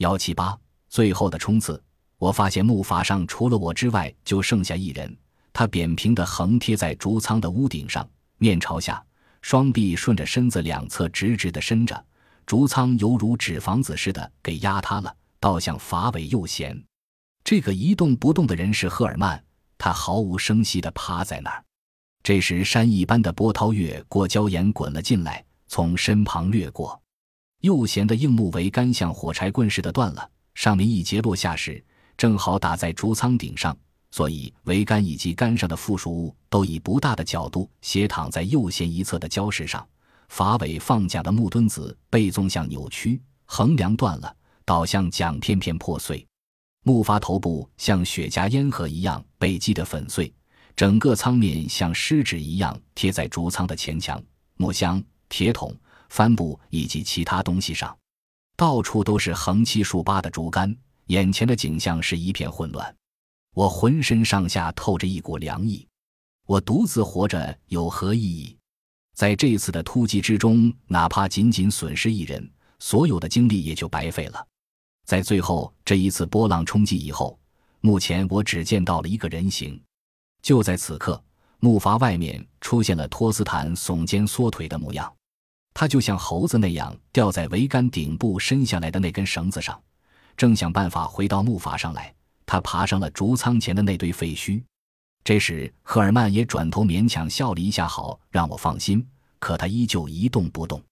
幺七八，最后的冲刺，我发现木筏上除了我之外，就剩下一人。他扁平的横贴在竹舱的屋顶上，面朝下，双臂顺着身子两侧直直的伸着。竹舱犹如纸房子似的给压塌了，倒向筏尾右舷。这个一动不动的人是赫尔曼，他毫无声息地趴在那儿。这时，山一般的波涛越过礁岩滚了进来，从身旁掠过。右舷的硬木桅杆像火柴棍似的断了，上面一节落下时，正好打在竹舱顶上，所以桅杆以及杆上的附属物都以不大的角度斜躺在右舷一侧的礁石上。筏尾放桨的木墩子被纵向扭曲，横梁断了，倒向桨片片破碎。木筏头部像雪茄烟盒一样被击得粉碎，整个舱面像湿纸一样贴在竹舱的前墙、木箱、铁桶。帆布以及其他东西上，到处都是横七竖八的竹竿，眼前的景象是一片混乱。我浑身上下透着一股凉意。我独自活着有何意义？在这次的突击之中，哪怕仅仅损失一人，所有的精力也就白费了。在最后这一次波浪冲击以后，目前我只见到了一个人形。就在此刻，木筏外面出现了托斯坦耸肩缩腿的模样。他就像猴子那样吊在桅杆顶部伸下来的那根绳子上，正想办法回到木筏上来。他爬上了竹舱前的那堆废墟。这时，赫尔曼也转头勉强笑了一下，好让我放心。可他依旧一动不动。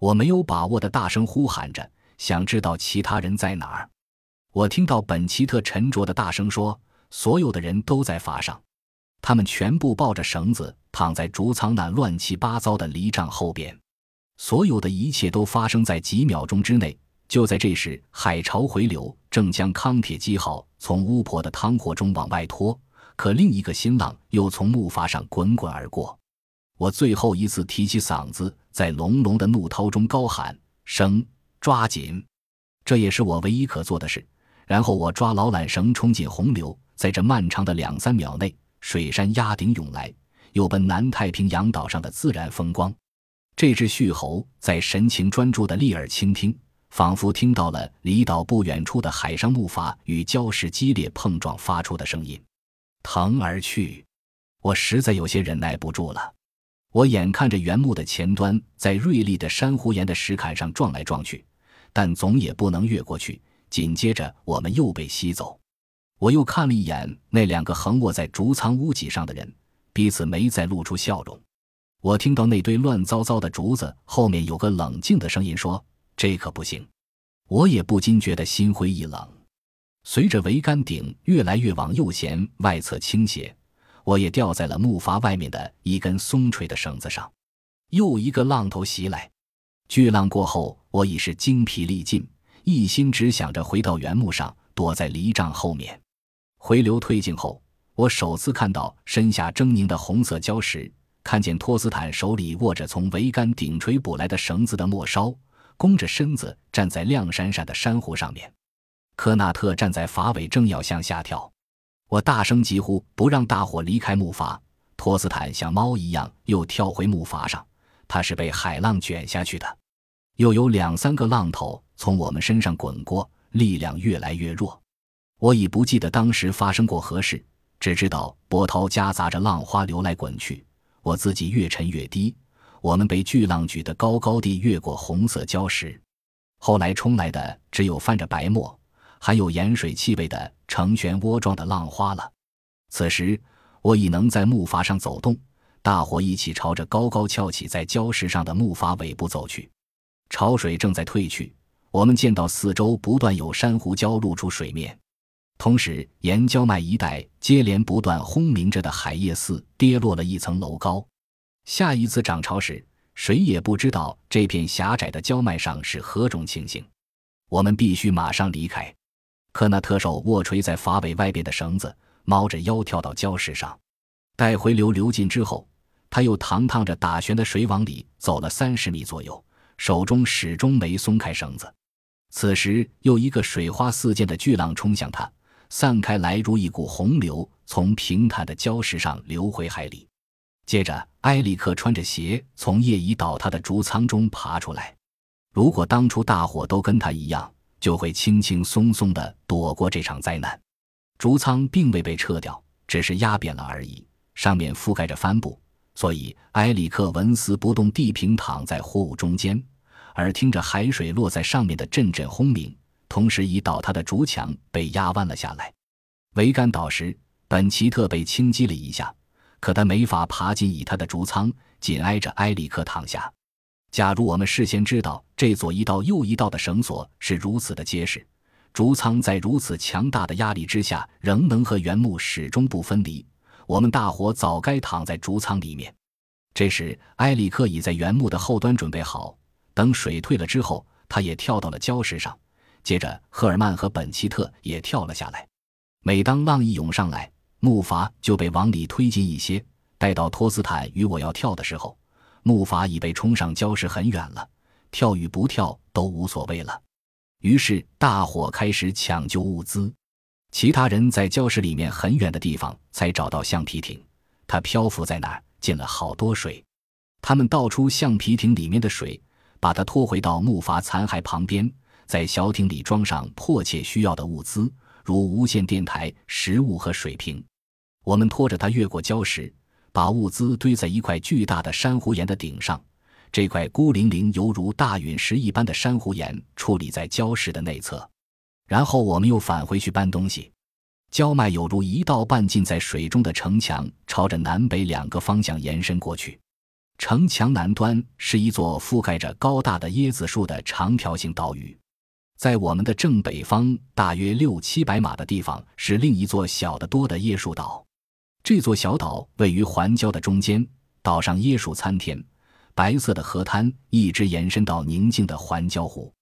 我没有把握的大声呼喊着，想知道其他人在哪儿。我听到本奇特沉着的大声说：“所有的人都在筏上，他们全部抱着绳子躺在竹舱那乱七八糟的离帐后边。”所有的一切都发生在几秒钟之内。就在这时，海潮回流，正将康铁基号从巫婆的汤火中往外拖。可另一个新浪又从木筏上滚滚而过。我最后一次提起嗓子，在隆隆的怒涛中高喊：“绳，抓紧！”这也是我唯一可做的事。然后我抓牢缆绳，冲进洪流。在这漫长的两三秒内，水山压顶涌来，又奔南太平洋岛上的自然风光。这只旭猴在神情专注地立耳倾听，仿佛听到了离岛不远处的海上木筏与礁石激烈碰撞发出的声音。腾而去，我实在有些忍耐不住了。我眼看着原木的前端在锐利的珊瑚岩的石坎上撞来撞去，但总也不能越过去。紧接着，我们又被吸走。我又看了一眼那两个横卧在竹舱屋脊上的人，彼此没再露出笑容。我听到那堆乱糟糟的竹子后面有个冷静的声音说：“这可不行。”我也不禁觉得心灰意冷。随着桅杆顶越来越往右舷外侧倾斜，我也吊在了木筏外面的一根松垂的绳子上。又一个浪头袭来，巨浪过后，我已是精疲力尽，一心只想着回到原木上，躲在离帐后面。回流退进后，我首次看到身下狰狞的红色礁石。看见托斯坦手里握着从桅杆顶垂捕来的绳子的末梢，弓着身子站在亮闪闪的珊瑚上面。科纳特站在筏尾，正要向下跳。我大声疾呼，不让大伙离开木筏。托斯坦像猫一样又跳回木筏上，他是被海浪卷下去的。又有两三个浪头从我们身上滚过，力量越来越弱。我已不记得当时发生过何事，只知道波涛夹杂着浪花流来滚去。我自己越沉越低，我们被巨浪举得高高地越过红色礁石，后来冲来的只有泛着白沫、含有盐水气味的成漩涡状的浪花了。此时我已能在木筏上走动，大伙一起朝着高高翘起在礁石上的木筏尾部走去。潮水正在退去，我们见到四周不断有珊瑚礁露出水面。同时，沿礁脉一带接连不断轰鸣着的海叶寺跌落了一层楼高。下一次涨潮时，谁也不知道这片狭窄的礁脉上是何种情形。我们必须马上离开。科纳特手握垂在筏尾外边的绳子，猫着腰跳到礁石上。待回流流尽之后，他又堂堂着打旋的水往里走了三十米左右，手中始终没松开绳子。此时，又一个水花四溅的巨浪冲向他。散开来，如一股洪流，从平坦的礁石上流回海里。接着，埃里克穿着鞋从业已倒塌的竹舱中爬出来。如果当初大伙都跟他一样，就会轻轻松松地躲过这场灾难。竹舱并未被撤掉，只是压扁了而已，上面覆盖着帆布，所以埃里克纹丝不动地平躺在货物中间，耳听着海水落在上面的阵阵轰鸣，同时已倒塌的竹墙被压弯了下来。桅杆倒时，本奇特被轻击了一下，可他没法爬进以他的竹舱，紧挨着埃里克躺下。假如我们事先知道这左一道右一道的绳索是如此的结实，竹舱在如此强大的压力之下仍能和原木始终不分离，我们大伙早该躺在竹舱里面。这时，埃里克已在原木的后端准备好，等水退了之后，他也跳到了礁石上。接着，赫尔曼和本奇特也跳了下来。每当浪一涌上来，木筏就被往里推进一些。待到托斯坦与我要跳的时候。木筏已被冲上礁石很远了，跳与不跳都无所谓了。于是大伙开始抢救物资，其他人在礁石里面很远的地方才找到橡皮艇，它漂浮在那儿，进了好多水。他们倒出橡皮艇里面的水，把它拖回到木筏残骸旁边，在小艇里装上迫切需要的物资，如无线电台、食物和水瓶。我们拖着它越过礁石。把物资堆在一块巨大的珊瑚岩的顶上，这块孤零零犹如大陨石一般的珊瑚岩矗立在礁石的内侧。然后我们又返回去搬东西。礁脉有如一道半浸在水中的城墙，朝着南北两个方向延伸过去。城墙南端是一座覆盖着高大的椰子树的长条形岛屿，在我们的正北方大约六七百码的地方是另一座小得多的椰树岛。这座小岛位于环礁的中间，岛上椰树参天，白色的河滩一直延伸到宁静的环礁湖。